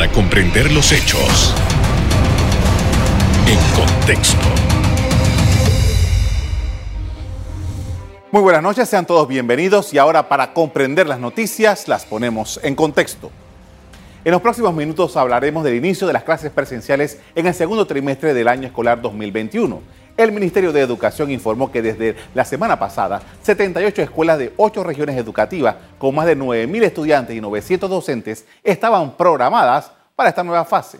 para comprender los hechos en contexto. Muy buenas noches, sean todos bienvenidos y ahora para comprender las noticias las ponemos en contexto. En los próximos minutos hablaremos del inicio de las clases presenciales en el segundo trimestre del año escolar 2021. El Ministerio de Educación informó que desde la semana pasada, 78 escuelas de 8 regiones educativas con más de 9.000 estudiantes y 900 docentes estaban programadas para esta nueva fase.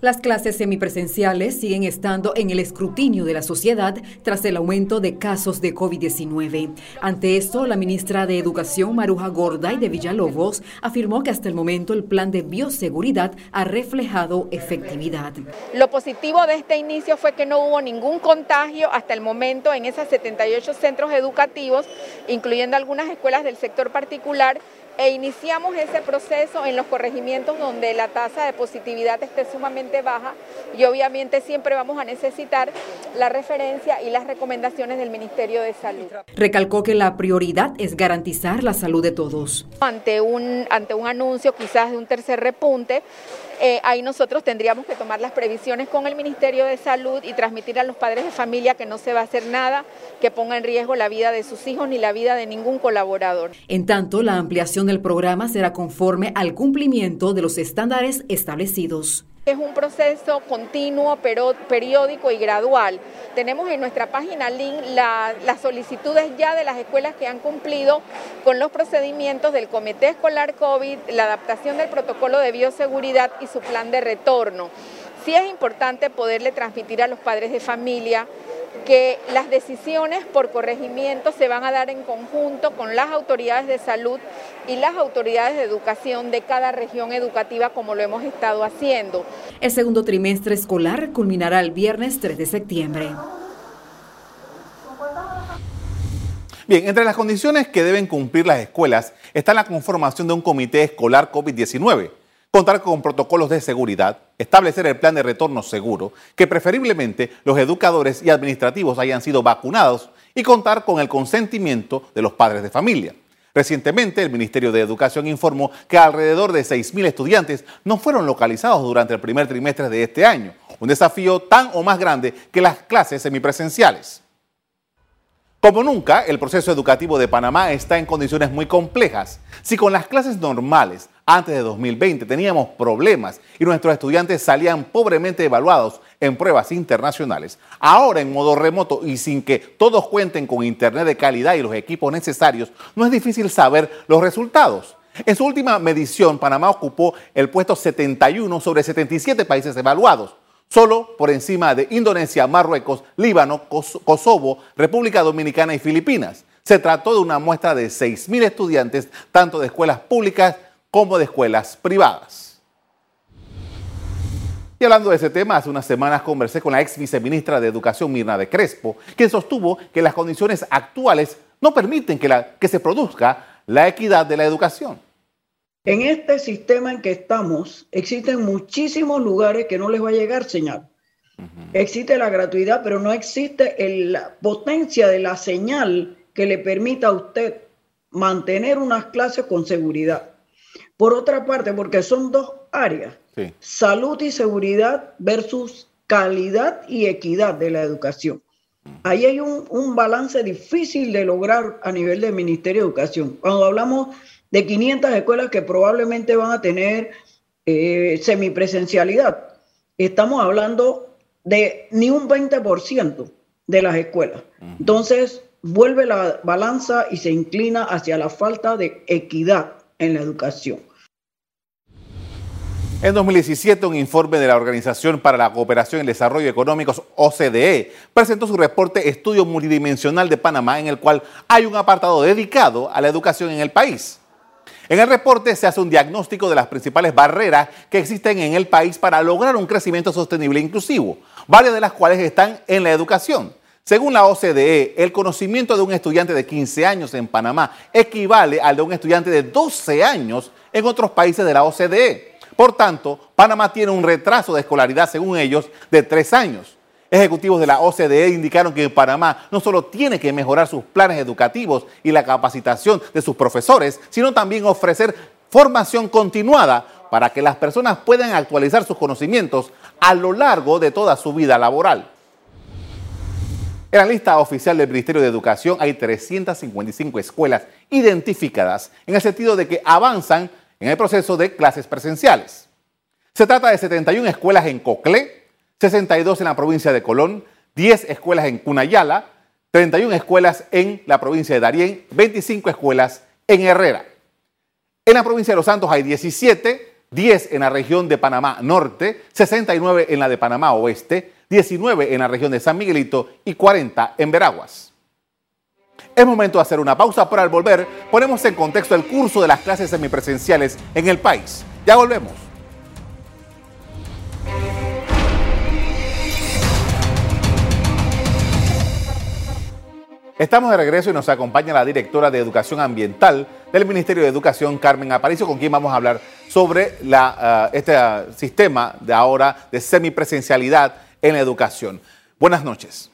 Las clases semipresenciales siguen estando en el escrutinio de la sociedad tras el aumento de casos de COVID-19. Ante esto, la ministra de Educación, Maruja Gorday de Villalobos, afirmó que hasta el momento el plan de bioseguridad ha reflejado efectividad. Lo positivo de este inicio fue que no hubo ningún contagio hasta el momento en esos 78 centros educativos, incluyendo algunas escuelas del sector particular, e iniciamos ese proceso en los corregimientos donde la tasa de positividad esté sumamente baja y obviamente siempre vamos a necesitar la referencia y las recomendaciones del Ministerio de Salud. Recalcó que la prioridad es garantizar la salud de todos. Ante un, ante un anuncio quizás de un tercer repunte, eh, ahí nosotros tendríamos que tomar las previsiones con el Ministerio de Salud y transmitir a los padres de familia que no se va a hacer nada que ponga en riesgo la vida de sus hijos ni la vida de ningún colaborador. En tanto, la ampliación del programa será conforme al cumplimiento de los estándares establecidos. Es un proceso continuo, pero periódico y gradual. Tenemos en nuestra página link las solicitudes ya de las escuelas que han cumplido con los procedimientos del Comité Escolar COVID, la adaptación del protocolo de bioseguridad y su plan de retorno. Sí es importante poderle transmitir a los padres de familia que las decisiones por corregimiento se van a dar en conjunto con las autoridades de salud y las autoridades de educación de cada región educativa como lo hemos estado haciendo. El segundo trimestre escolar culminará el viernes 3 de septiembre. Bien, entre las condiciones que deben cumplir las escuelas está la conformación de un comité escolar COVID-19 contar con protocolos de seguridad, establecer el plan de retorno seguro, que preferiblemente los educadores y administrativos hayan sido vacunados y contar con el consentimiento de los padres de familia. Recientemente, el Ministerio de Educación informó que alrededor de 6.000 estudiantes no fueron localizados durante el primer trimestre de este año, un desafío tan o más grande que las clases semipresenciales. Como nunca, el proceso educativo de Panamá está en condiciones muy complejas. Si con las clases normales antes de 2020 teníamos problemas y nuestros estudiantes salían pobremente evaluados en pruebas internacionales, ahora en modo remoto y sin que todos cuenten con internet de calidad y los equipos necesarios, no es difícil saber los resultados. En su última medición, Panamá ocupó el puesto 71 sobre 77 países evaluados solo por encima de Indonesia, Marruecos, Líbano, Kosovo, República Dominicana y Filipinas. Se trató de una muestra de 6.000 estudiantes, tanto de escuelas públicas como de escuelas privadas. Y hablando de ese tema, hace unas semanas conversé con la ex viceministra de Educación, Mirna de Crespo, quien sostuvo que las condiciones actuales no permiten que, que se produzca la equidad de la educación. En este sistema en que estamos, existen muchísimos lugares que no les va a llegar señal. Existe la gratuidad, pero no existe la potencia de la señal que le permita a usted mantener unas clases con seguridad. Por otra parte, porque son dos áreas, salud y seguridad versus calidad y equidad de la educación. Ahí hay un, un balance difícil de lograr a nivel del Ministerio de Educación. Cuando hablamos de 500 escuelas que probablemente van a tener eh, semipresencialidad. Estamos hablando de ni un 20% de las escuelas. Entonces, vuelve la balanza y se inclina hacia la falta de equidad en la educación. En 2017, un informe de la Organización para la Cooperación y el Desarrollo Económicos, OCDE, presentó su reporte Estudio Multidimensional de Panamá, en el cual hay un apartado dedicado a la educación en el país. En el reporte se hace un diagnóstico de las principales barreras que existen en el país para lograr un crecimiento sostenible e inclusivo, varias de las cuales están en la educación. Según la OCDE, el conocimiento de un estudiante de 15 años en Panamá equivale al de un estudiante de 12 años en otros países de la OCDE. Por tanto, Panamá tiene un retraso de escolaridad, según ellos, de 3 años. Ejecutivos de la OCDE indicaron que Panamá no solo tiene que mejorar sus planes educativos y la capacitación de sus profesores, sino también ofrecer formación continuada para que las personas puedan actualizar sus conocimientos a lo largo de toda su vida laboral. En la lista oficial del Ministerio de Educación hay 355 escuelas identificadas en el sentido de que avanzan en el proceso de clases presenciales. Se trata de 71 escuelas en Coclé, 62 en la provincia de Colón, 10 escuelas en Cunayala, 31 escuelas en la provincia de Darién, 25 escuelas en Herrera. En la provincia de Los Santos hay 17, 10 en la región de Panamá Norte, 69 en la de Panamá Oeste, 19 en la región de San Miguelito y 40 en Veraguas. Es momento de hacer una pausa, pero al volver ponemos en contexto el curso de las clases semipresenciales en el país. Ya volvemos. Estamos de regreso y nos acompaña la directora de Educación Ambiental del Ministerio de Educación, Carmen Aparicio, con quien vamos a hablar sobre uh, este uh, sistema de ahora de semipresencialidad en la educación. Buenas noches.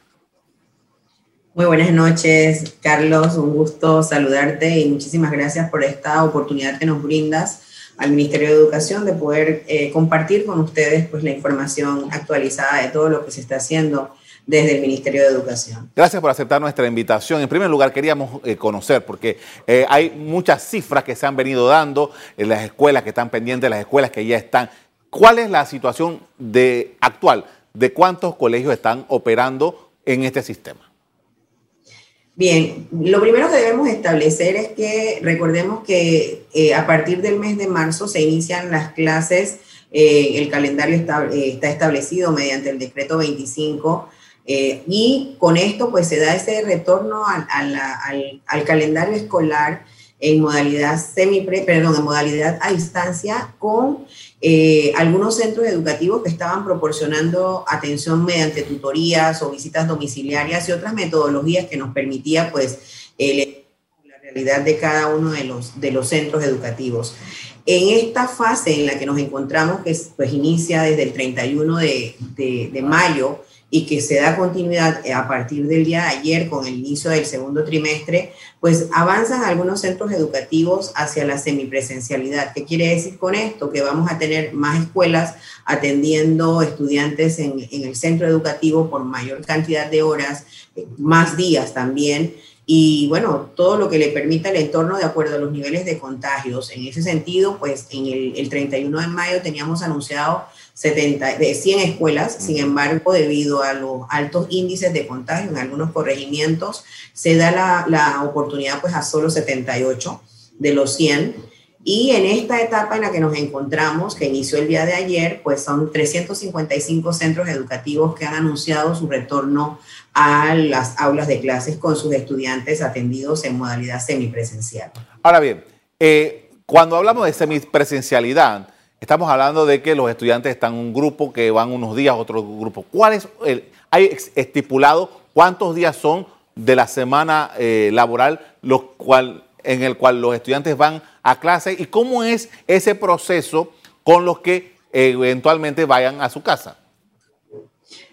Muy buenas noches, Carlos. Un gusto saludarte y muchísimas gracias por esta oportunidad que nos brindas al Ministerio de Educación de poder eh, compartir con ustedes pues, la información actualizada de todo lo que se está haciendo desde el Ministerio de Educación. Gracias por aceptar nuestra invitación. En primer lugar, queríamos eh, conocer, porque eh, hay muchas cifras que se han venido dando en las escuelas que están pendientes, las escuelas que ya están. ¿Cuál es la situación de, actual de cuántos colegios están operando en este sistema? Bien, lo primero que debemos establecer es que recordemos que eh, a partir del mes de marzo se inician las clases, el calendario está, está establecido mediante el decreto 25 eh, y con esto pues se da ese retorno al, al, calendario escolar en modalidad semi perdón, en modalidad a distancia con eh, algunos centros educativos que estaban proporcionando atención mediante tutorías o visitas domiciliarias y otras metodologías que nos permitía pues la realidad de cada uno de los, de los centros educativos. En esta fase en la que nos encontramos, que pues inicia desde el 31 de, de, de mayo, y que se da continuidad eh, a partir del día de ayer con el inicio del segundo trimestre, pues avanzan algunos centros educativos hacia la semipresencialidad. ¿Qué quiere decir con esto? Que vamos a tener más escuelas atendiendo estudiantes en, el centro educativo por mayor cantidad de horas, eh, más días también. Y bueno, todo lo que le permita el entorno de acuerdo a los niveles de contagios. En ese sentido, pues en el 31 de mayo teníamos anunciado 70, de 100 escuelas, sin embargo, debido a los altos índices de contagio en algunos corregimientos, se da la, la oportunidad pues a solo 78 de los 100. Y en esta etapa en la que nos encontramos, que inició el día de ayer, pues son 355 centros educativos que han anunciado su retorno a las aulas de clases con sus estudiantes atendidos en modalidad semipresencial. Ahora bien, eh, cuando hablamos de semipresencialidad, Estamos hablando de que los estudiantes están en un grupo que van unos días, otro grupo. ¿Cuál es el, hay estipulado cuántos días son de la semana eh, laboral los cual, en el cual los estudiantes van a clase y cómo es ese proceso con los que eventualmente vayan a su casa?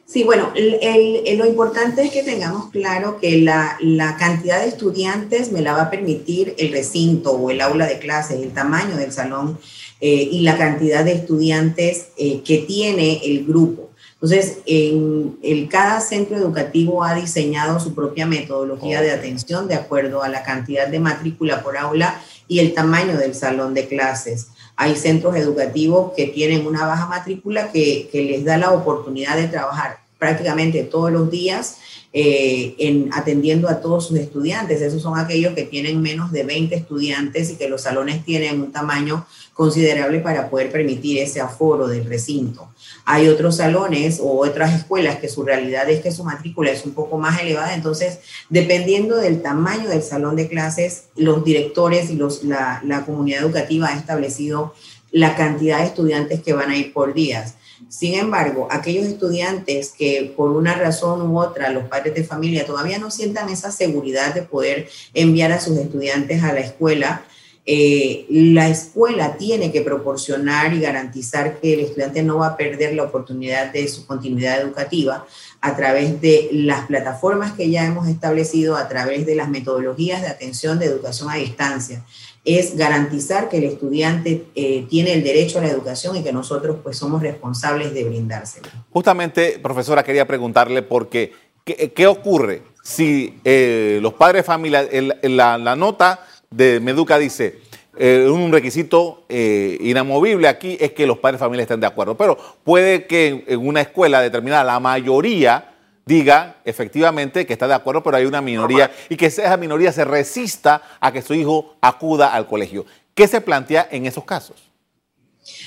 Sí, bueno, lo importante es que tengamos claro que la, la, cantidad de estudiantes me la va a permitir el recinto o el aula de clases, el tamaño del salón eh, y la cantidad de estudiantes eh, que tiene el grupo. Entonces, en el, cada centro educativo ha diseñado su propia metodología de atención de acuerdo a la cantidad de matrícula por aula y el tamaño del salón de clases. Hay centros educativos que tienen una baja matrícula que, que les da la oportunidad de trabajar prácticamente todos los días eh, en atendiendo a todos sus estudiantes. Esos son aquellos que tienen menos de 20 estudiantes y que los salones tienen un tamaño considerable para poder permitir ese aforo del recinto. Hay otros salones o otras escuelas que su realidad es que su matrícula es un poco más elevada, entonces dependiendo del tamaño del salón de clases, los directores y los, la, la comunidad educativa ha establecido la cantidad de estudiantes que van a ir por días. Sin embargo, aquellos estudiantes que por una razón u otra, los padres de familia todavía no sientan esa seguridad de poder enviar a sus estudiantes a la escuela, eh, la escuela tiene que proporcionar y garantizar que el estudiante no va a perder la oportunidad de su continuidad educativa a través de las plataformas que ya hemos establecido, a través de las metodologías de atención de educación a distancia es garantizar que el estudiante eh, tiene el derecho a la educación y que nosotros pues somos responsables de brindárselo. Justamente, profesora, quería preguntarle porque ¿qué, ocurre si eh, los padres de familia, la, nota de Meduca dice, eh, un requisito inamovible aquí es que los padres de familia estén de acuerdo, pero puede que en una escuela determinada la mayoría diga efectivamente que está de acuerdo, pero hay una minoría y que esa minoría se resista a que su hijo acuda al colegio. ¿Qué se plantea en esos casos?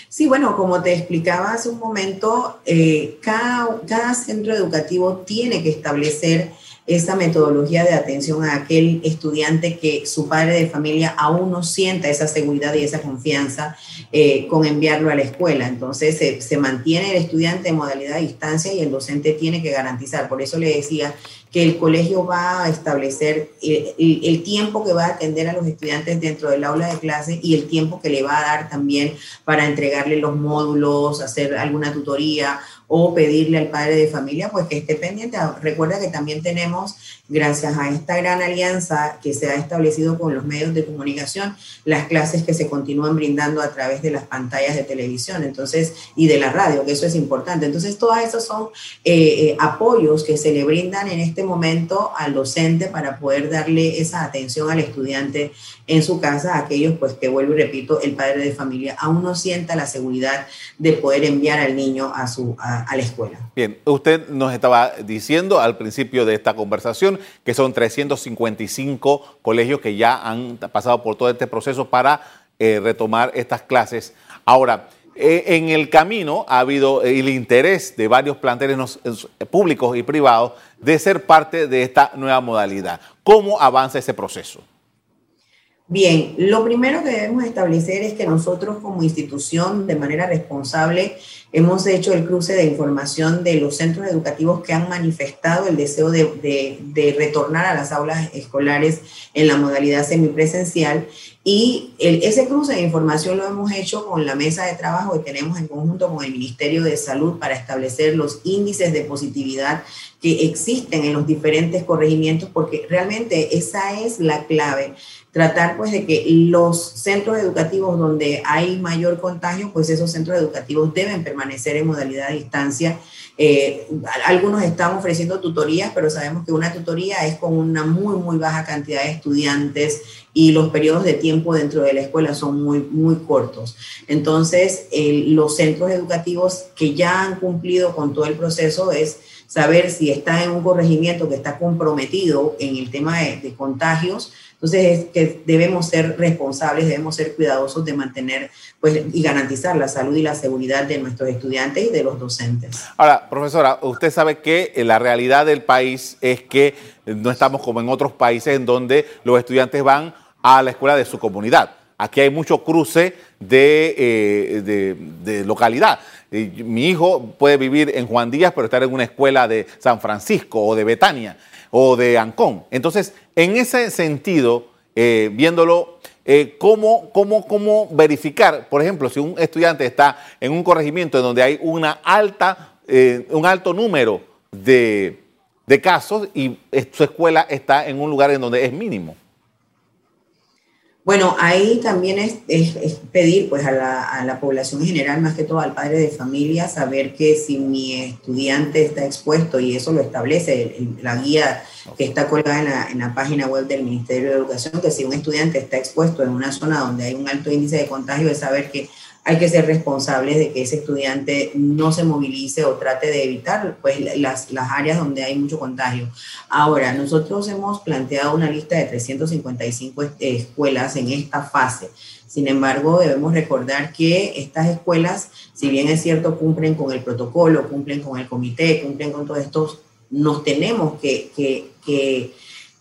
Sí, bueno, como te explicaba hace un momento, eh, cada centro educativo tiene que establecer esa metodología de atención a aquel estudiante que su padre de familia aún no sienta esa seguridad y esa confianza eh, con enviarlo a la escuela. Entonces se, mantiene el estudiante en modalidad de distancia y el docente tiene que garantizar. Por eso le decía que el colegio va a establecer el, el, tiempo que va a atender a los estudiantes dentro del aula de clase y el tiempo que le va a dar también para entregarle los módulos, hacer alguna tutoría o pedirle al padre de familia pues que esté pendiente. Recuerda que también tenemos, gracias a esta gran alianza que se ha establecido con los medios de comunicación, las clases que se continúan brindando a través de las pantallas de televisión, entonces, y de la radio, que eso es importante. Entonces, todos esos son eh, eh, apoyos que se le brindan en este momento al docente para poder darle esa atención al estudiante en su casa, aquellos pues que vuelvo y repito, el padre de familia aún no sienta la seguridad de poder enviar al niño a su a, la escuela. Bien, usted nos estaba diciendo al principio de esta conversación que son 355 colegios que ya han pasado por todo este proceso para eh, retomar estas clases. Ahora, eh, en el camino ha habido el interés de varios planteles públicos y privados de ser parte de esta nueva modalidad. ¿Cómo avanza ese proceso? Bien, lo primero que debemos establecer es que nosotros como institución, de manera responsable, hemos hecho el cruce de información de los centros educativos que han manifestado el deseo de, retornar a las aulas escolares en la modalidad semipresencial. Y ese cruce de información lo hemos hecho con la mesa de trabajo que tenemos en conjunto con el Ministerio de Salud para establecer los índices de positividad que existen en los diferentes corregimientos, porque realmente esa es la clave tratar pues de que los centros educativos donde hay mayor contagio, pues esos centros educativos deben permanecer en modalidad de distancia. Eh, algunos están ofreciendo tutorías, pero sabemos que una tutoría es con una muy, muy baja cantidad de estudiantes y los periodos de tiempo dentro de la escuela son muy, muy cortos. Entonces, los centros educativos que ya han cumplido con todo el proceso es saber si está en un corregimiento que está comprometido en el tema de, contagios, entonces, es que debemos ser responsables, debemos ser cuidadosos de mantener pues, y garantizar la salud y la seguridad de nuestros estudiantes y de los docentes. Ahora, profesora, usted sabe que la realidad del país es que no estamos como en otros países en donde los estudiantes van a la escuela de su comunidad. Aquí hay mucho cruce de, eh, de, localidad. Mi hijo puede vivir en Juan Díaz, pero estar en una escuela de San Francisco o de Betania o de Ancón. Entonces, en ese sentido, eh, viéndolo, eh, ¿cómo, cómo, verificar, por ejemplo, si un estudiante está en un corregimiento en donde hay una alta, un alto número de, de casos y su escuela está en un lugar en donde es mínimo? Bueno, ahí también es, pedir pues a la, población en general, más que todo al padre de familia, saber que si mi estudiante está expuesto, y eso lo establece la guía que está colgada en la, en la, página web del Ministerio de Educación, que si un estudiante está expuesto en una zona donde hay un alto índice de contagio, es saber que hay que ser responsables de que ese estudiante no se movilice o trate de evitar pues, las, las áreas donde hay mucho contagio. Ahora, nosotros hemos planteado una lista de 355 escuelas en esta fase. Sin embargo, debemos recordar que estas escuelas, si bien es cierto, cumplen con el protocolo, cumplen con el comité, cumplen con todos estos, nos tenemos que, que, que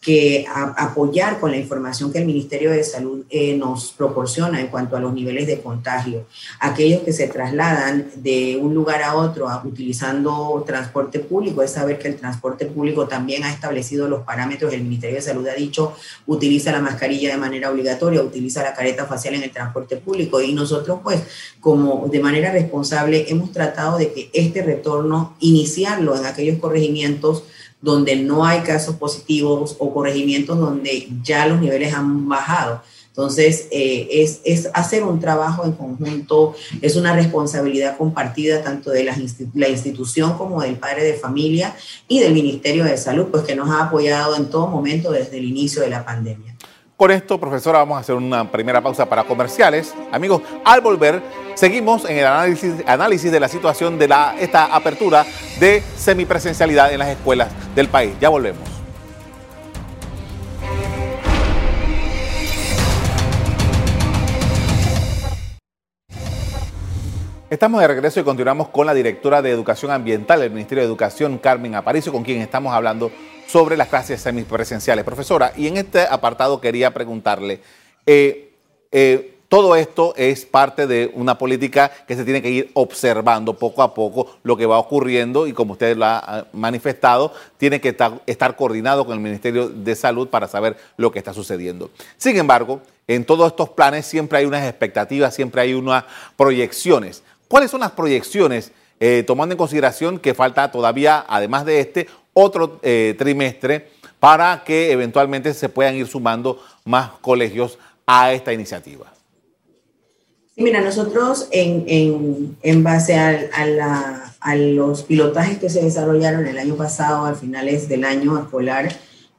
que apoyar con la información que el Ministerio de Salud eh, nos proporciona en cuanto a los niveles de contagio. Aquellos que se trasladan de un lugar a otro utilizando transporte público, es saber que el transporte público también ha establecido los parámetros, el Ministerio de Salud ha dicho, utiliza la mascarilla de manera obligatoria, utiliza la careta facial en el transporte público y nosotros pues como de manera responsable hemos tratado de que este retorno, iniciarlo en aquellos corregimientos, donde no hay casos positivos o corregimientos donde ya los niveles han bajado. Entonces, eh, es, es, hacer un trabajo en conjunto, es una responsabilidad compartida tanto de la, la, institución como del padre de familia y del Ministerio de Salud, pues que nos ha apoyado en todo momento desde el inicio de la pandemia. Con esto, profesora, vamos a hacer una primera pausa para comerciales. Amigos, al volver, seguimos en el análisis, análisis de la situación de la, esta apertura de semipresencialidad en las escuelas del país. Ya volvemos. Estamos de regreso y continuamos con la directora de Educación Ambiental del Ministerio de Educación, Carmen Aparicio, con quien estamos hablando sobre las clases semipresenciales. Profesora, y en este apartado quería preguntarle, eh, eh, todo esto es parte de una política que se tiene que ir observando poco a poco lo que va ocurriendo y como usted lo ha manifestado, tiene que estar, estar coordinado con el Ministerio de Salud para saber lo que está sucediendo. Sin embargo, en todos estos planes siempre hay unas expectativas, siempre hay unas proyecciones. ¿Cuáles son las proyecciones, eh, tomando en consideración que falta todavía, además de este, otro eh, trimestre para que eventualmente se puedan ir sumando más colegios a esta iniciativa? Mira, nosotros en, base a, a, los pilotajes que se desarrollaron el año pasado, a finales del año escolar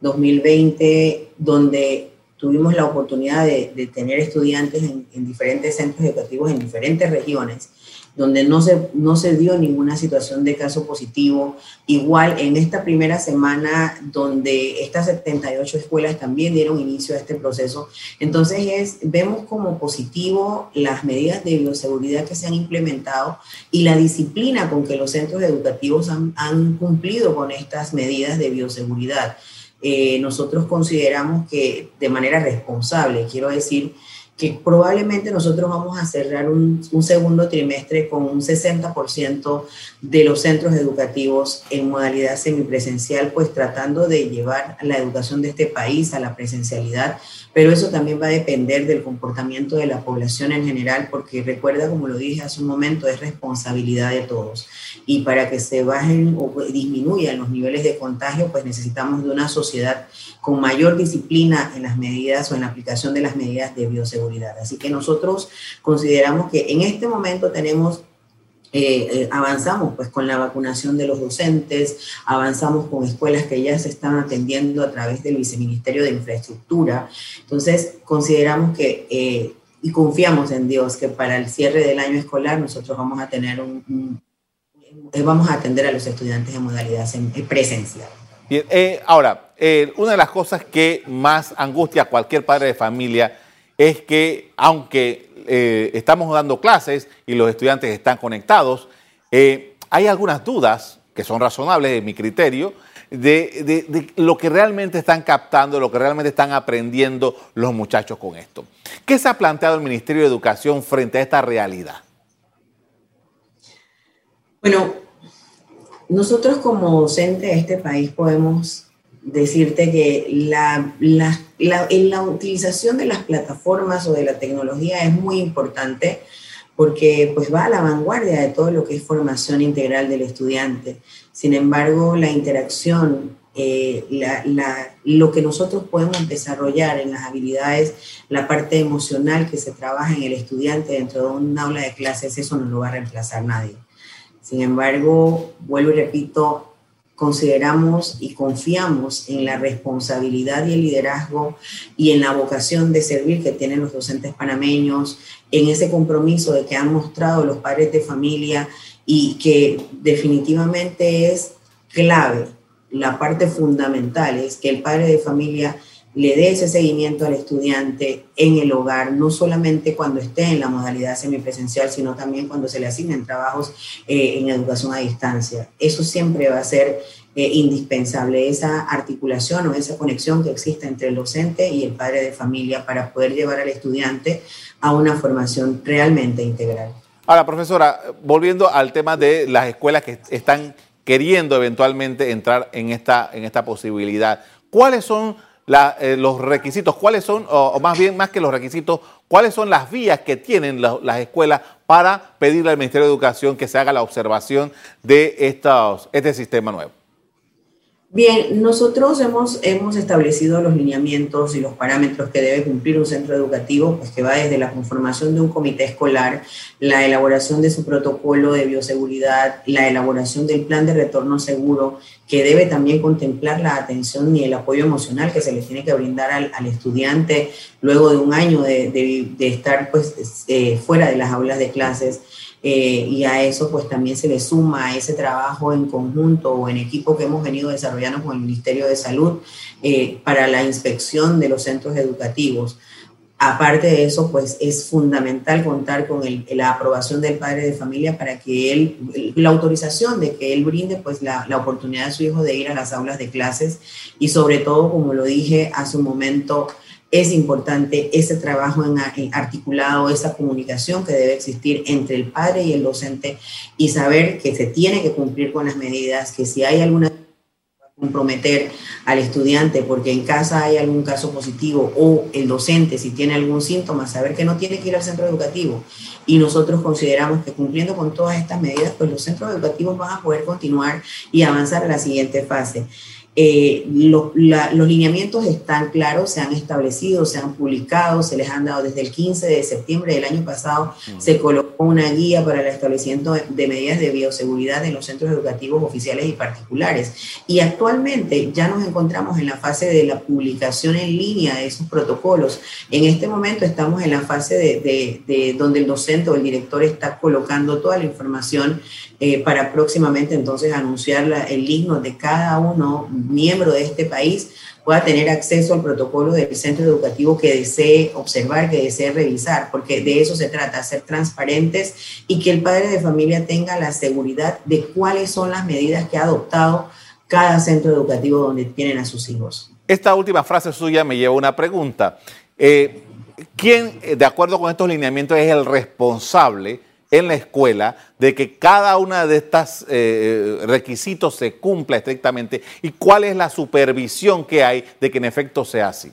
2020, donde tuvimos la oportunidad de, tener estudiantes en, en, diferentes centros educativos en diferentes regiones donde no se, no se dio ninguna situación de caso positivo. Igual en esta primera semana, donde estas 78 escuelas también dieron inicio a este proceso. Entonces, es, vemos como positivo las medidas de bioseguridad que se han implementado y la disciplina con que los centros educativos han, han cumplido con estas medidas de bioseguridad. Eh, nosotros consideramos que de manera responsable, quiero decir, que probablemente nosotros vamos a cerrar un, segundo trimestre con un 60% de los centros educativos en modalidad semipresencial, pues tratando de llevar la educación de este país a la presencialidad, pero eso también va a depender del comportamiento de la población en general, porque recuerda, como lo dije hace un momento, es responsabilidad de todos. Y para que se bajen o disminuyan los niveles de contagio, pues necesitamos de una sociedad con mayor disciplina en las medidas o en la aplicación de las medidas de bioseguridad. Así que nosotros consideramos que en este momento tenemos eh, eh, avanzamos pues con la vacunación de los docentes, avanzamos con escuelas que ya se están atendiendo a través del Viceministerio de Infraestructura. Entonces, consideramos que eh, y confiamos en Dios que para el cierre del año escolar nosotros vamos a tener un, vamos a atender a los estudiantes en modalidad presencial. Bien, eh, ahora, eh, una de las cosas que más angustia a cualquier padre de familia es que, aunque eh, estamos dando clases y los estudiantes están conectados, hay algunas dudas, que son razonables en mi criterio, de, de, lo que realmente están captando, lo que realmente están aprendiendo los muchachos con esto. ¿Qué se ha planteado el Ministerio de Educación frente a esta realidad? Bueno, nosotros como docentes de este país podemos decirte que la, la, la, utilización de las plataformas o de la tecnología es muy importante porque pues va a la vanguardia de todo lo que es formación integral del estudiante. Sin embargo, la interacción, eh, lo que nosotros podemos desarrollar en las habilidades, la parte emocional que se trabaja en el estudiante dentro de un aula de clases, eso no lo va a reemplazar nadie. Sin embargo, vuelvo y repito, consideramos y confiamos en la responsabilidad y el liderazgo y en la vocación de servir que tienen los docentes panameños, en ese compromiso de que han mostrado los padres de familia y que definitivamente es clave, la parte fundamental es que el padre de familia le dé ese seguimiento al estudiante en el hogar, no solamente cuando esté en la modalidad semipresencial, sino también cuando se le asignen trabajos eh, en educación a distancia. Eso siempre va a ser eh, indispensable, esa articulación o esa conexión que existe entre el docente y el padre de familia para poder llevar al estudiante a una formación realmente integral. Ahora, profesora, volviendo al tema de las escuelas que están queriendo eventualmente entrar en esta, en esta posibilidad, ¿cuáles son eh, los requisitos, cuáles son, o, más bien más que los requisitos, cuáles son las vías que tienen las escuelas para pedirle al Ministerio de Educación que se haga la observación de estos, este sistema nuevo. Bien, nosotros hemos, hemos establecido los lineamientos y los parámetros que debe cumplir un centro educativo, pues que va desde la conformación de un comité escolar, la elaboración de su protocolo de bioseguridad, la elaboración del plan de retorno seguro, que debe también contemplar la atención y el apoyo emocional que se le tiene que brindar al, estudiante luego de un año de, estar pues, eh, fuera de las aulas de clases. Eh, y a eso pues también se le suma ese trabajo en conjunto o en equipo que hemos venido desarrollando con el Ministerio de Salud eh, para la inspección de los centros educativos. Aparte de eso, pues es fundamental contar con la aprobación del padre de familia para que él, la autorización de que él brinde pues la, la, oportunidad de su hijo de ir a las aulas de clases y sobre todo, como lo dije hace un momento, es importante ese trabajo en, articulado, esa comunicación que debe existir entre el padre y el docente y saber que se tiene que cumplir con las medidas, que si hay alguna comprometer al estudiante porque en casa hay algún caso positivo o el docente si tiene algún síntoma, saber que no tiene que ir al centro educativo. Y nosotros consideramos que cumpliendo con todas estas medidas, pues los centros educativos van a poder continuar y avanzar a la siguiente fase. Eh, los lineamientos están claros, se han establecido, se han publicado, se les han dado desde el 15 de septiembre del año pasado, se colocó una guía para el establecimiento de medidas de bioseguridad en los centros educativos oficiales y particulares. Y actualmente ya nos encontramos en la fase de la publicación en línea de esos protocolos. En este momento estamos en la fase de, de donde el docente o el director está colocando toda la información eh, para próximamente entonces anunciar el himno de cada uno miembro de este país pueda tener acceso al protocolo del centro educativo que desee observar, que desee revisar, porque de eso se trata, ser transparentes y que el padre de familia tenga la seguridad de cuáles son las medidas que ha adoptado cada centro educativo donde tienen a sus hijos. Esta última frase suya me lleva a una pregunta. Eh, ¿Quién, de acuerdo con estos lineamientos, es el responsable en la escuela de que cada una de estos eh, requisitos se cumpla estrictamente y cuál es la supervisión que hay de que en efecto sea así.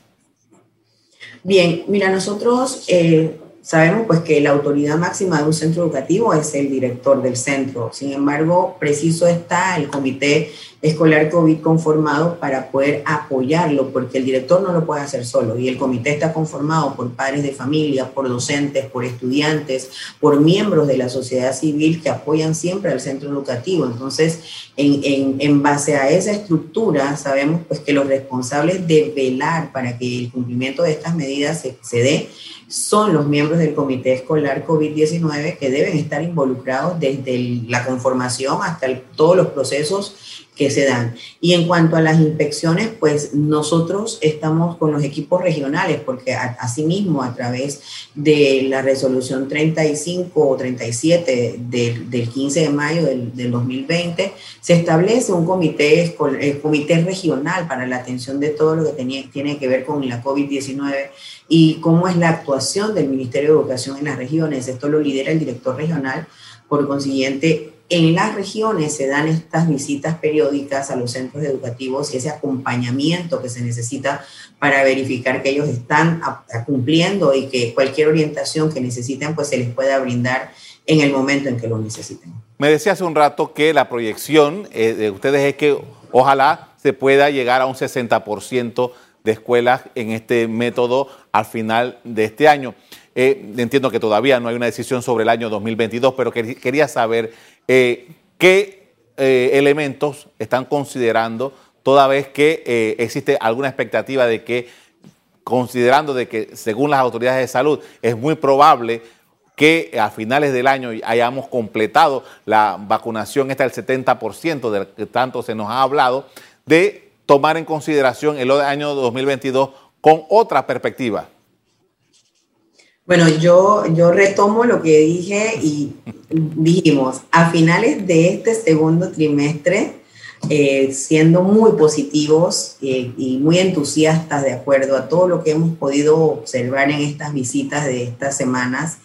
Bien, mira, nosotros eh, sabemos pues que la autoridad máxima de un centro educativo es el director del centro. Sin embargo, preciso está el comité escolar COVID conformado para poder apoyarlo, porque el director no lo puede hacer solo y el comité está conformado por padres de familia, por docentes, por estudiantes, por miembros de la sociedad civil que apoyan siempre al centro educativo. Entonces, en, en, base a esa estructura, sabemos pues que los responsables de velar para que el cumplimiento de estas medidas se, se dé son los miembros del Comité Escolar COVID-19 que deben estar involucrados desde la conformación hasta todos los procesos que se dan. Y en cuanto a las inspecciones, pues nosotros estamos con los equipos regionales, porque asimismo a través de la resolución 35 o 37 del, del 15 de mayo del, del, 2020, se establece un comité, el eh, comité regional para la atención de todo lo que tenía, tiene que ver con la COVID-19 y cómo es la actuación del Ministerio de Educación en las regiones. Esto lo lidera el director regional. Por consiguiente, en las regiones se dan estas visitas periódicas a los centros educativos y ese acompañamiento que se necesita para verificar que ellos están cumpliendo y que cualquier orientación que necesiten pues se les pueda brindar en el momento en que lo necesiten. Me decía hace un rato que la proyección eh, de ustedes es que ojalá se pueda llegar a un 60% de escuelas en este método al final de este año. Eh, entiendo que todavía no hay una decisión sobre el año 2022, pero quería saber eh, qué eh, elementos están considerando toda vez que existe alguna expectativa de que, considerando de que según las autoridades de salud es muy probable que a finales del año hayamos completado la vacunación, está el 70% de que tanto se nos ha hablado, de tomar en consideración el año 2022 con otra perspectiva. Bueno, yo, yo retomo lo que dije y dijimos, a finales de este segundo trimestre, eh, siendo muy positivos eh, y muy entusiastas de acuerdo a todo lo que hemos podido observar en estas visitas de estas semanas,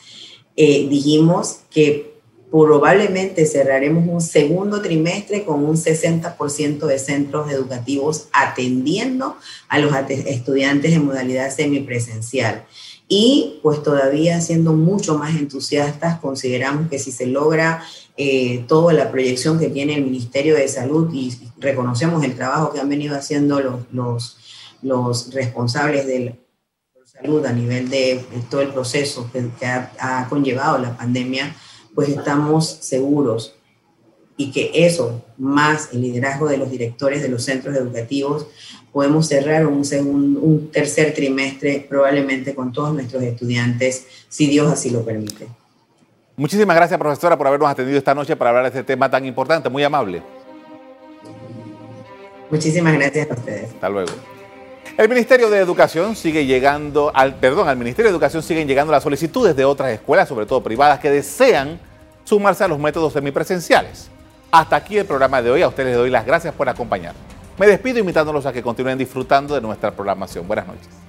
eh, dijimos que probablemente cerraremos un segundo trimestre con un 60% de centros educativos atendiendo a los estudiantes en modalidad semipresencial. Y pues todavía siendo mucho más entusiastas, consideramos que si se logra eh, toda la proyección que tiene el Ministerio de Salud y, reconocemos el trabajo que han venido haciendo los, los, los responsables de salud a nivel de, todo el proceso que, ha, ha, conllevado la pandemia, pues estamos seguros y que eso, más el liderazgo de los directores de los centros educativos, podemos cerrar un, segundo, un tercer trimestre probablemente con todos nuestros estudiantes, si Dios así lo permite. Muchísimas gracias, profesora, por habernos atendido esta noche para hablar de este tema tan importante, muy amable. Muchísimas gracias a ustedes. Hasta luego. El Ministerio de Educación sigue llegando al, perdón, al Ministerio de Educación siguen llegando las solicitudes de otras escuelas, sobre todo privadas, que desean sumarse a los métodos semipresenciales. Hasta aquí el programa de hoy. A ustedes les doy las gracias por acompañar. Me despido invitándolos a que continúen disfrutando de nuestra programación. Buenas noches.